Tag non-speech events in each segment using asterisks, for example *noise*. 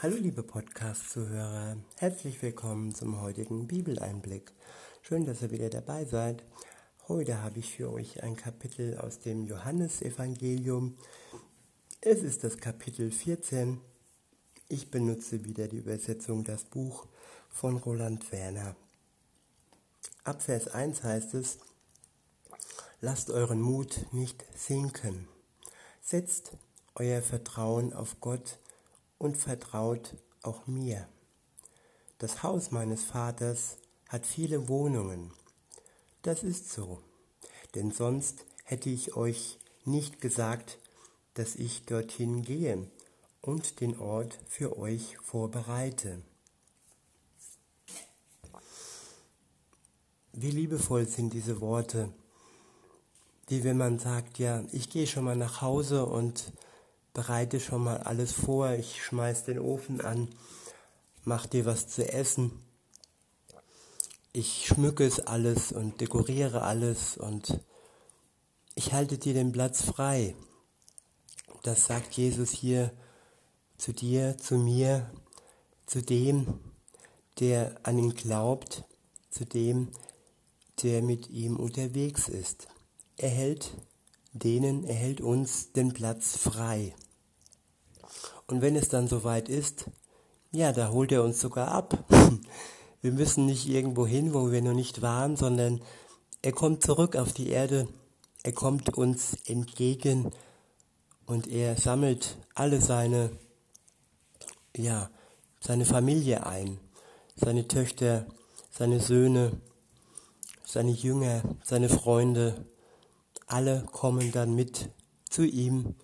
Hallo liebe Podcast-Zuhörer, herzlich willkommen zum heutigen Bibeleinblick. Schön, dass ihr wieder dabei seid. Heute habe ich für euch ein Kapitel aus dem Johannesevangelium. Es ist das Kapitel 14. Ich benutze wieder die Übersetzung Das Buch von Roland Werner. Ab Vers 1 heißt es, Lasst euren Mut nicht sinken. Setzt euer Vertrauen auf Gott und vertraut auch mir. Das Haus meines Vaters hat viele Wohnungen. Das ist so, denn sonst hätte ich euch nicht gesagt, dass ich dorthin gehe und den Ort für euch vorbereite. Wie liebevoll sind diese Worte, wie wenn man sagt, ja, ich gehe schon mal nach Hause und bereite schon mal alles vor, ich schmeiß den Ofen an, mach dir was zu essen. Ich schmücke es alles und dekoriere alles und ich halte dir den Platz frei. Das sagt Jesus hier zu dir, zu mir, zu dem, der an ihn glaubt, zu dem, der mit ihm unterwegs ist. Er hält denen, er hält uns den Platz frei. Und wenn es dann soweit ist, ja, da holt er uns sogar ab. *laughs* Wir müssen nicht irgendwo hin, wo wir noch nicht waren, sondern er kommt zurück auf die Erde, er kommt uns entgegen und er sammelt alle seine, ja, seine Familie ein, seine Töchter, seine Söhne, seine Jünger, seine Freunde, alle kommen dann mit zu ihm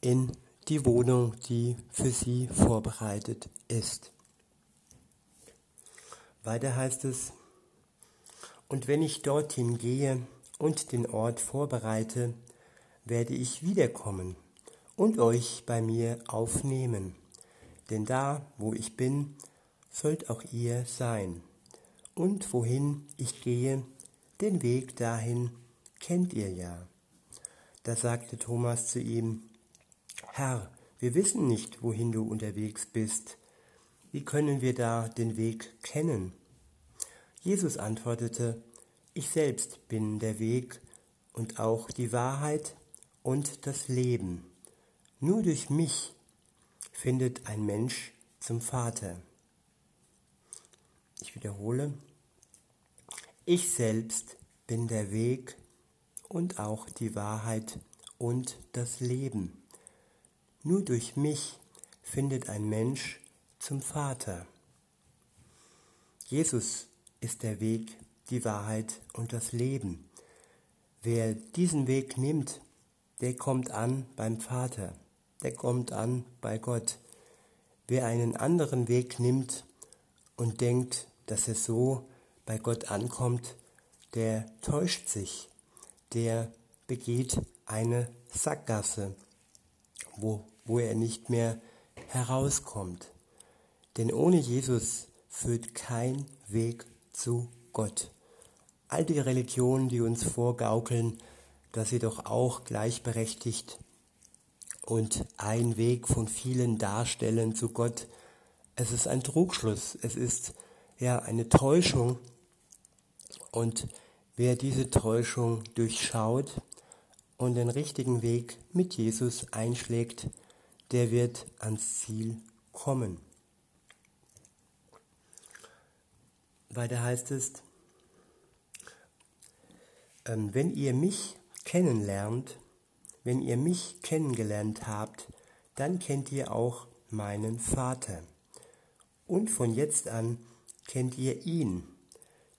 in die Wohnung, die für sie vorbereitet ist. Weiter heißt es, und wenn ich dorthin gehe und den Ort vorbereite, werde ich wiederkommen und euch bei mir aufnehmen. Denn da, wo ich bin, sollt auch ihr sein. Und wohin ich gehe, den Weg dahin kennt ihr ja. Da sagte Thomas zu ihm, Herr, wir wissen nicht, wohin du unterwegs bist. Wie können wir da den Weg kennen? Jesus antwortete, Ich selbst bin der Weg und auch die Wahrheit und das Leben. Nur durch mich findet ein Mensch zum Vater. Ich wiederhole, ich selbst bin der Weg und auch die Wahrheit und das Leben. Nur durch mich findet ein Mensch zum Vater. Jesus ist der Weg, die Wahrheit und das Leben. Wer diesen Weg nimmt, der kommt an beim Vater, der kommt an bei Gott. Wer einen anderen Weg nimmt und denkt, dass er so bei Gott ankommt, der täuscht sich, der begeht eine Sackgasse, wo wo er nicht mehr herauskommt. Denn ohne Jesus führt kein Weg zu Gott. All die Religionen, die uns vorgaukeln, dass sie doch auch gleichberechtigt und ein Weg von vielen darstellen zu Gott, es ist ein Trugschluss, es ist ja eine Täuschung und wer diese Täuschung durchschaut und den richtigen Weg mit Jesus einschlägt, der wird ans Ziel kommen. Weiter heißt es, ähm, wenn ihr mich kennenlernt, wenn ihr mich kennengelernt habt, dann kennt ihr auch meinen Vater. Und von jetzt an kennt ihr ihn,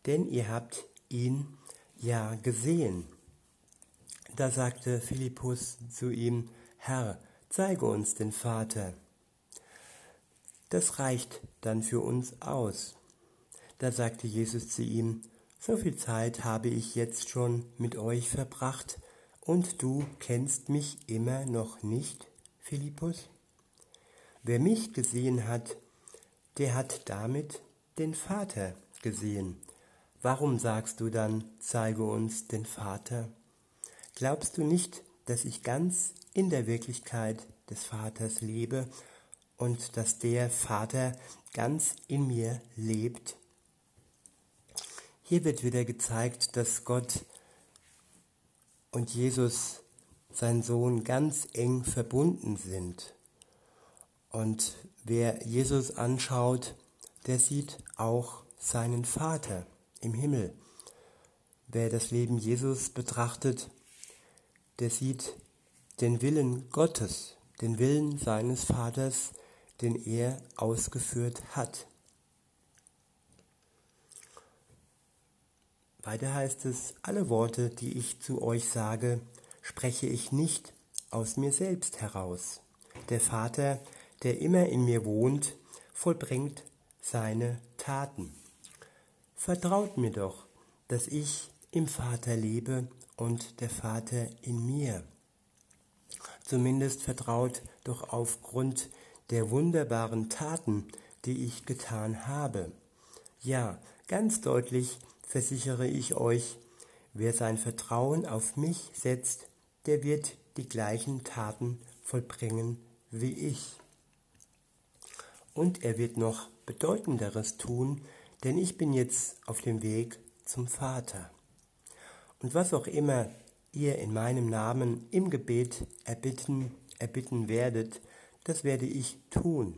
denn ihr habt ihn ja gesehen. Da sagte Philippus zu ihm, Herr, zeige uns den Vater. Das reicht dann für uns aus. Da sagte Jesus zu ihm, so viel Zeit habe ich jetzt schon mit euch verbracht, und du kennst mich immer noch nicht, Philippus? Wer mich gesehen hat, der hat damit den Vater gesehen. Warum sagst du dann, zeige uns den Vater? Glaubst du nicht, dass ich ganz in der Wirklichkeit des Vaters lebe und dass der Vater ganz in mir lebt. Hier wird wieder gezeigt, dass Gott und Jesus, sein Sohn, ganz eng verbunden sind. Und wer Jesus anschaut, der sieht auch seinen Vater im Himmel. Wer das Leben Jesus betrachtet, der sieht den Willen Gottes, den Willen seines Vaters, den er ausgeführt hat. Weiter heißt es, alle Worte, die ich zu euch sage, spreche ich nicht aus mir selbst heraus. Der Vater, der immer in mir wohnt, vollbringt seine Taten. Vertraut mir doch, dass ich im Vater lebe und der Vater in mir. Zumindest vertraut doch aufgrund der wunderbaren Taten, die ich getan habe. Ja, ganz deutlich versichere ich euch, wer sein Vertrauen auf mich setzt, der wird die gleichen Taten vollbringen wie ich. Und er wird noch bedeutenderes tun, denn ich bin jetzt auf dem Weg zum Vater. Und was auch immer ihr in meinem Namen im Gebet erbitten, erbitten werdet, das werde ich tun.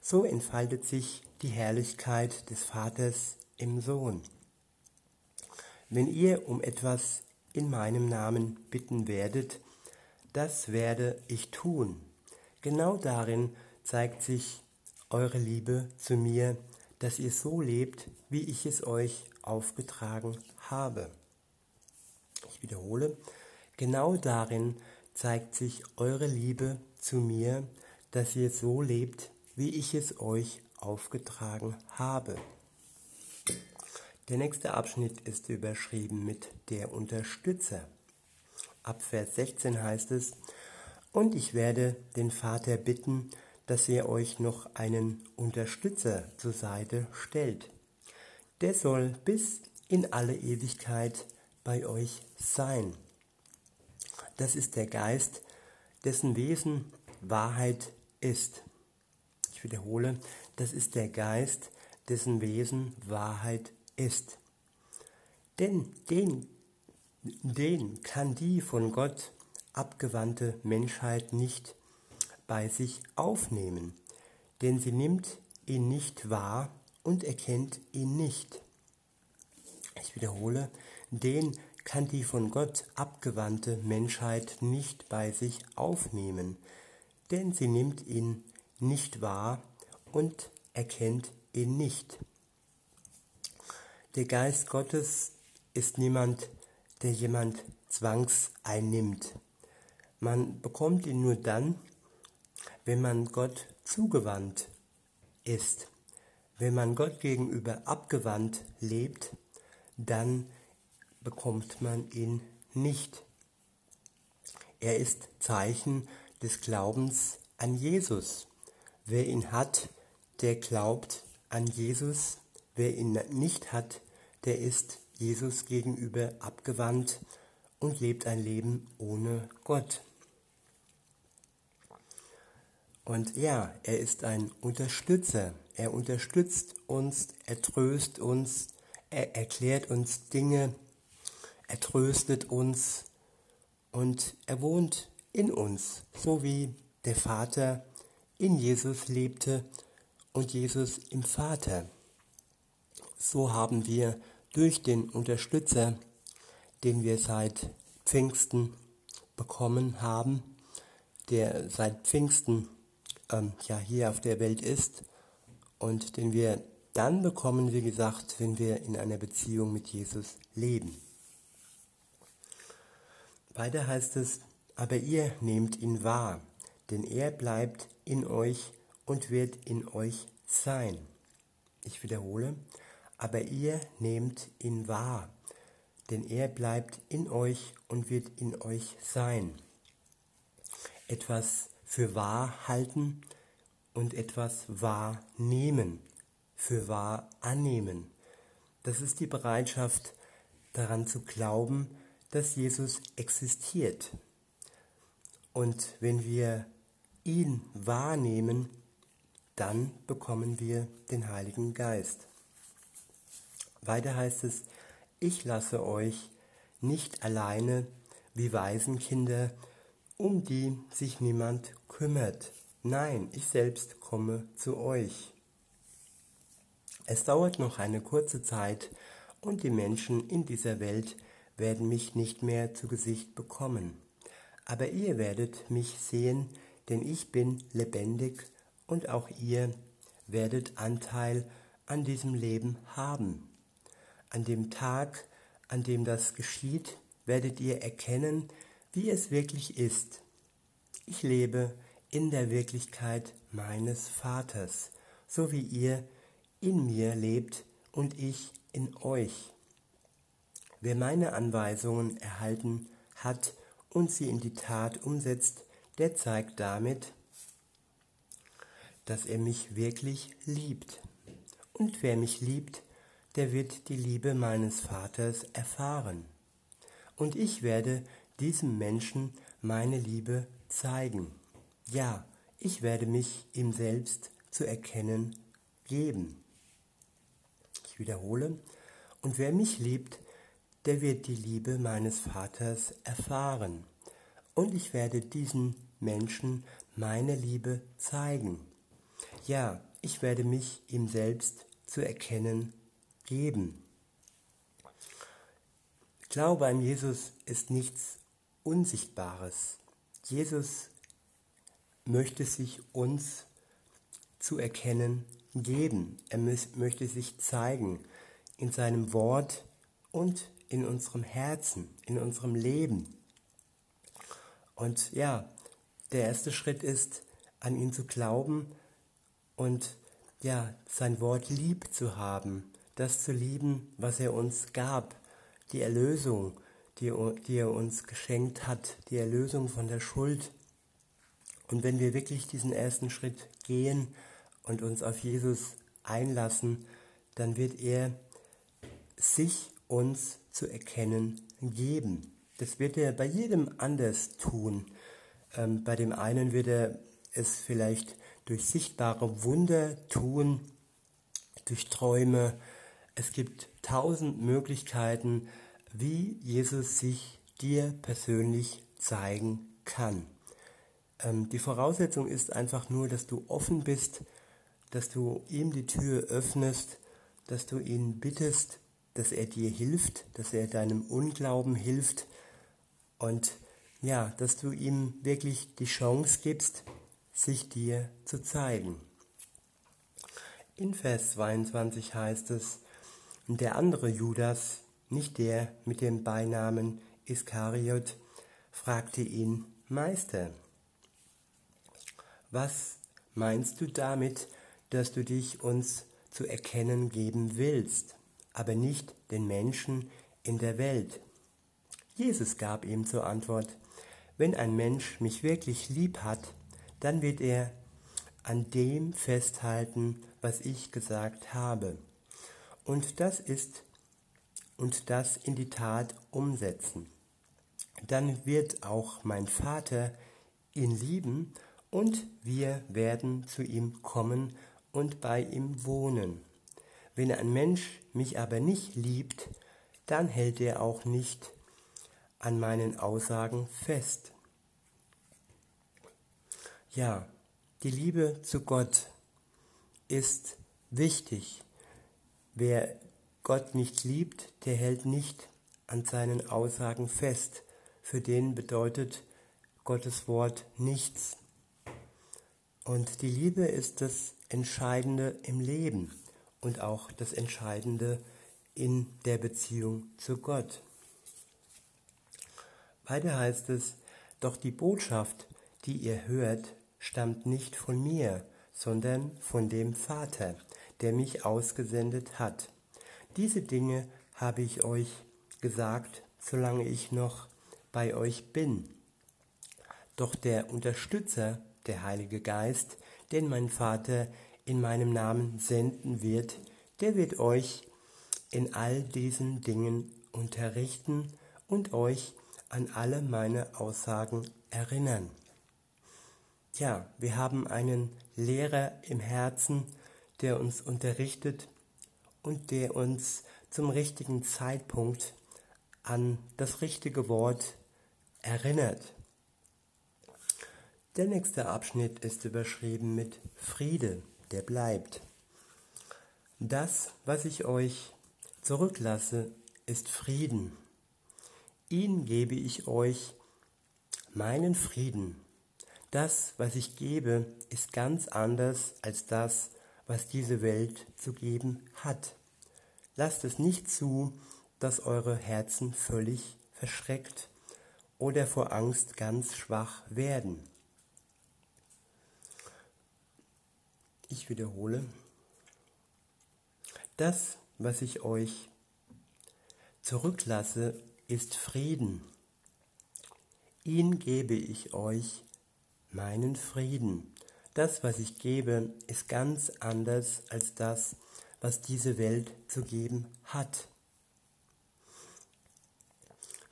So entfaltet sich die Herrlichkeit des Vaters im Sohn. Wenn ihr um etwas in meinem Namen bitten werdet, das werde ich tun. Genau darin zeigt sich eure Liebe zu mir, dass ihr so lebt, wie ich es euch aufgetragen habe. Ich wiederhole, genau darin zeigt sich eure Liebe zu mir, dass ihr so lebt, wie ich es euch aufgetragen habe. Der nächste Abschnitt ist überschrieben mit der Unterstützer. Ab Vers 16 heißt es, und ich werde den Vater bitten, dass er euch noch einen Unterstützer zur Seite stellt. Der soll bis in alle Ewigkeit bei euch sein. Das ist der Geist, dessen Wesen Wahrheit ist. Ich wiederhole, das ist der Geist, dessen Wesen Wahrheit ist. Denn den, den kann die von Gott abgewandte Menschheit nicht bei sich aufnehmen, denn sie nimmt ihn nicht wahr und erkennt ihn nicht. Ich wiederhole, den kann die von Gott abgewandte Menschheit nicht bei sich aufnehmen, denn sie nimmt ihn nicht wahr und erkennt ihn nicht. Der Geist Gottes ist niemand, der jemand zwangs einnimmt. Man bekommt ihn nur dann, wenn man Gott zugewandt ist. Wenn man Gott gegenüber abgewandt lebt, dann bekommt man ihn nicht. Er ist Zeichen des Glaubens an Jesus. Wer ihn hat, der glaubt an Jesus Wer ihn nicht hat, der ist Jesus gegenüber abgewandt und lebt ein Leben ohne Gott. Und ja, er ist ein Unterstützer. Er unterstützt uns, er tröst uns, er erklärt uns Dinge, er tröstet uns und er wohnt in uns, so wie der Vater in Jesus lebte und Jesus im Vater. So haben wir durch den Unterstützer, den wir seit Pfingsten bekommen haben, der seit Pfingsten ähm, ja hier auf der Welt ist und den wir dann bekommen, wie gesagt, wenn wir in einer Beziehung mit Jesus leben. Weiter heißt es, aber ihr nehmt ihn wahr, denn er bleibt in euch und wird in euch sein. Ich wiederhole, aber ihr nehmt ihn wahr, denn er bleibt in euch und wird in euch sein. Etwas für wahr halten und etwas wahrnehmen, für wahr annehmen. Das ist die Bereitschaft, daran zu glauben, dass Jesus existiert. Und wenn wir ihn wahrnehmen, dann bekommen wir den Heiligen Geist. Weiter heißt es, ich lasse euch nicht alleine wie Waisenkinder, um die sich niemand kümmert. Nein, ich selbst komme zu euch. Es dauert noch eine kurze Zeit und die Menschen in dieser Welt werden mich nicht mehr zu Gesicht bekommen. Aber ihr werdet mich sehen, denn ich bin lebendig und auch ihr werdet Anteil an diesem Leben haben. An dem Tag, an dem das geschieht, werdet ihr erkennen, wie es wirklich ist. Ich lebe in der Wirklichkeit meines Vaters, so wie ihr in mir lebt und ich in euch. Wer meine Anweisungen erhalten hat und sie in die Tat umsetzt, der zeigt damit, dass er mich wirklich liebt. Und wer mich liebt, der wird die Liebe meines Vaters erfahren. Und ich werde diesem Menschen meine Liebe zeigen. Ja, ich werde mich ihm selbst zu erkennen geben. Ich wiederhole, und wer mich liebt, der wird die Liebe meines Vaters erfahren. Und ich werde diesen Menschen meine Liebe zeigen. Ja, ich werde mich ihm selbst zu erkennen geben. Glaube an Jesus ist nichts Unsichtbares. Jesus möchte sich uns zu erkennen geben. Er möchte sich zeigen in seinem Wort und in unserem Herzen, in unserem Leben. Und ja, der erste Schritt ist, an ihn zu glauben und ja, sein Wort lieb zu haben, das zu lieben, was er uns gab, die Erlösung, die, die er uns geschenkt hat, die Erlösung von der Schuld. Und wenn wir wirklich diesen ersten Schritt gehen und uns auf Jesus einlassen, dann wird er sich uns zu erkennen geben. Das wird er bei jedem anders tun. Ähm, bei dem einen wird er es vielleicht durch sichtbare Wunder tun, durch Träume. Es gibt tausend Möglichkeiten, wie Jesus sich dir persönlich zeigen kann. Ähm, die Voraussetzung ist einfach nur, dass du offen bist, dass du ihm die Tür öffnest, dass du ihn bittest, dass er dir hilft, dass er deinem Unglauben hilft und ja, dass du ihm wirklich die Chance gibst, sich dir zu zeigen. In Vers 22 heißt es, der andere Judas, nicht der mit dem Beinamen Iskariot, fragte ihn, Meister, was meinst du damit, dass du dich uns zu erkennen geben willst, aber nicht den Menschen in der Welt? Jesus gab ihm zur Antwort, wenn ein Mensch mich wirklich lieb hat, dann wird er an dem festhalten, was ich gesagt habe. Und das ist und das in die Tat umsetzen. Dann wird auch mein Vater ihn lieben und wir werden zu ihm kommen und bei ihm wohnen. Wenn ein Mensch mich aber nicht liebt, dann hält er auch nicht an meinen Aussagen fest. Ja, die Liebe zu Gott ist wichtig. Wer Gott nicht liebt, der hält nicht an seinen Aussagen fest. Für den bedeutet Gottes Wort nichts. Und die Liebe ist das Entscheidende im Leben und auch das Entscheidende in der Beziehung zu Gott. Weiter heißt es, doch die Botschaft, die ihr hört, stammt nicht von mir, sondern von dem Vater, der mich ausgesendet hat. Diese Dinge habe ich euch gesagt, solange ich noch bei euch bin. Doch der Unterstützer, der Heilige Geist, den mein Vater in meinem Namen senden wird, der wird euch in all diesen Dingen unterrichten und euch an alle meine Aussagen erinnern. ja, wir haben einen Lehrer im Herzen, der uns unterrichtet und der uns zum richtigen Zeitpunkt an das richtige Wort erinnert. Der nächste Abschnitt ist überschrieben mit Friede, der bleibt. Das, was ich euch zurücklasse, ist Frieden. Ihn gebe ich euch meinen Frieden. Das, was ich gebe, ist ganz anders als das, was diese Welt zu geben hat. Lasst es nicht zu, dass eure Herzen völlig verschreckt oder vor Angst ganz schwach werden. Ich wiederhole, das, was ich euch zurücklasse, ist Frieden. Ihn gebe ich euch, meinen Frieden. Das, was ich gebe, ist ganz anders als das, was diese Welt zu geben hat.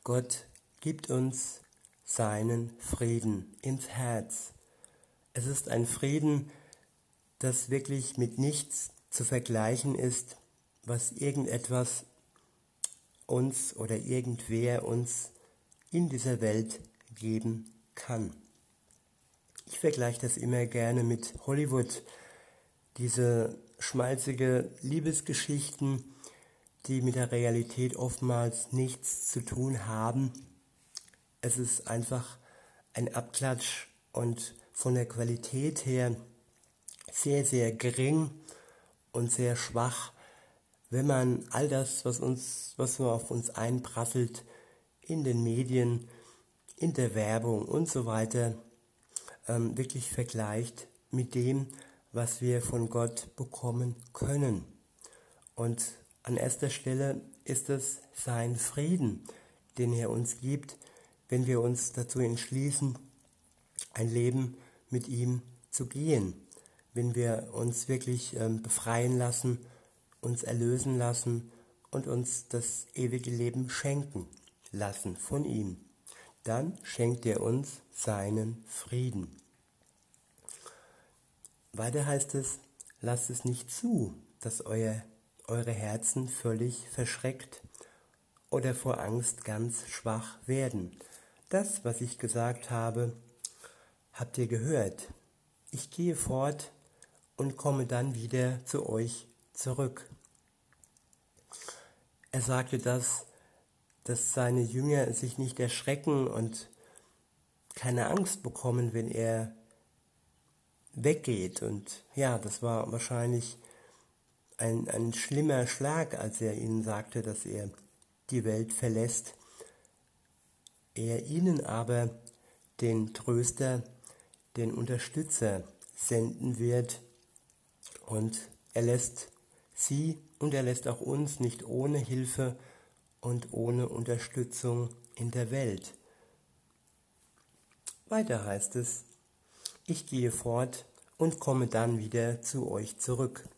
Gott gibt uns seinen Frieden ins Herz. Es ist ein Frieden, das wirklich mit nichts zu vergleichen ist, was irgendetwas uns oder irgendwer uns in dieser Welt geben kann. Ich vergleiche das immer gerne mit Hollywood, diese schmalzige Liebesgeschichten, die mit der Realität oftmals nichts zu tun haben. Es ist einfach ein Abklatsch und von der Qualität her sehr, sehr gering und sehr schwach, wenn man all das, was uns, was nur auf uns einprasselt, in den Medien, in der Werbung und so weiter, ähm, wirklich vergleicht mit dem, was wir von Gott bekommen können. Und an erster Stelle ist es sein Frieden, den er uns gibt, wenn wir uns dazu entschließen, ein Leben mit ihm zu gehen wenn wir uns wirklich ähm, befreien lassen, uns erlösen lassen und uns das ewige Leben schenken lassen von ihm. Dann schenkt er uns seinen Frieden. Weiter heißt es, lasst es nicht zu, dass euer, eure Herzen völlig verschreckt oder vor Angst ganz schwach werden. Das, was ich gesagt habe, habt ihr gehört. Ich gehe fort und komme dann wieder zu euch zurück. Er sagte das, dass seine Jünger sich nicht erschrecken und keine Angst bekommen, wenn er weggeht. Und ja, das war wahrscheinlich ein, ein schlimmer Schlag, als er ihnen sagte, dass er die Welt verlässt. Er ihnen aber den Tröster, den Unterstützer senden wird, und er lässt sie und er lässt auch uns nicht ohne Hilfe und ohne Unterstützung in der Welt. Weiter heißt es, ich gehe fort und komme dann wieder zu euch zurück.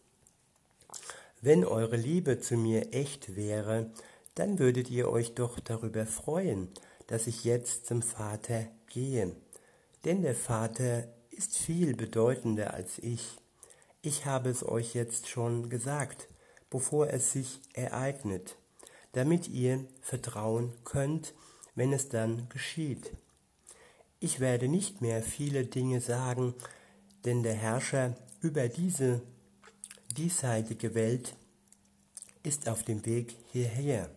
Wenn eure Liebe zu mir echt wäre, dann würdet ihr euch doch darüber freuen, dass ich jetzt zum Vater gehe. Denn der Vater ist viel bedeutender als ich. Ich habe es euch jetzt schon gesagt, bevor es sich ereignet, damit ihr vertrauen könnt, wenn es dann geschieht. Ich werde nicht mehr viele Dinge sagen, denn der Herrscher über diese diesseitige Welt ist auf dem Weg hierher.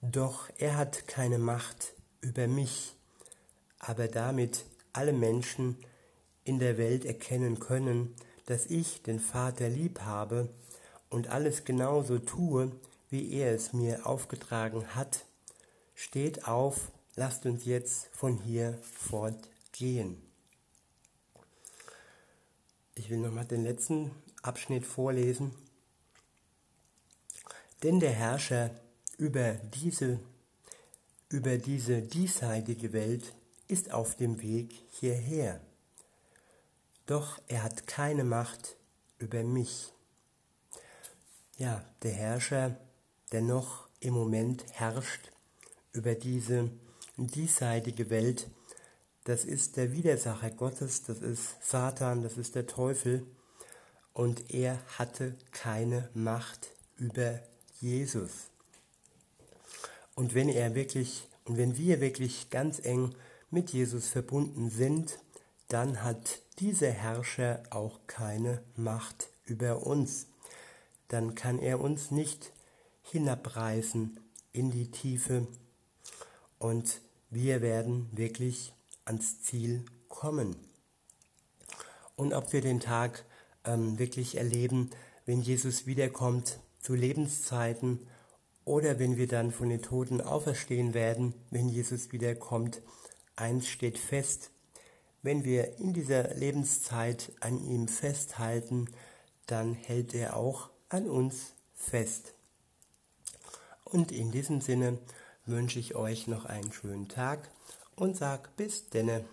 Doch er hat keine Macht über mich, aber damit alle Menschen in der Welt erkennen können, dass ich den Vater lieb habe und alles genauso tue, wie er es mir aufgetragen hat, steht auf, lasst uns jetzt von hier fortgehen. Ich will nochmal den letzten Abschnitt vorlesen. Denn der Herrscher über diese, über diese diesseitige Welt ist auf dem Weg hierher doch er hat keine Macht über mich. Ja, der Herrscher, der noch im Moment herrscht über diese diesseitige Welt, das ist der Widersacher Gottes, das ist Satan, das ist der Teufel. Und er hatte keine Macht über Jesus. Und wenn er wirklich, und wenn wir wirklich ganz eng mit Jesus verbunden sind, dann hat dieser Herrscher auch keine Macht über uns. Dann kann er uns nicht hinabreißen in die Tiefe und wir werden wirklich ans Ziel kommen. Und ob wir den Tag ähm, wirklich erleben, wenn Jesus wiederkommt zu Lebenszeiten oder wenn wir dann von den Toten auferstehen werden, wenn Jesus wiederkommt, eins steht fest, wenn wir in dieser Lebenszeit an ihm festhalten, dann hält er auch an uns fest. Und in diesem Sinne wünsche ich euch noch einen schönen Tag und sag bis denne.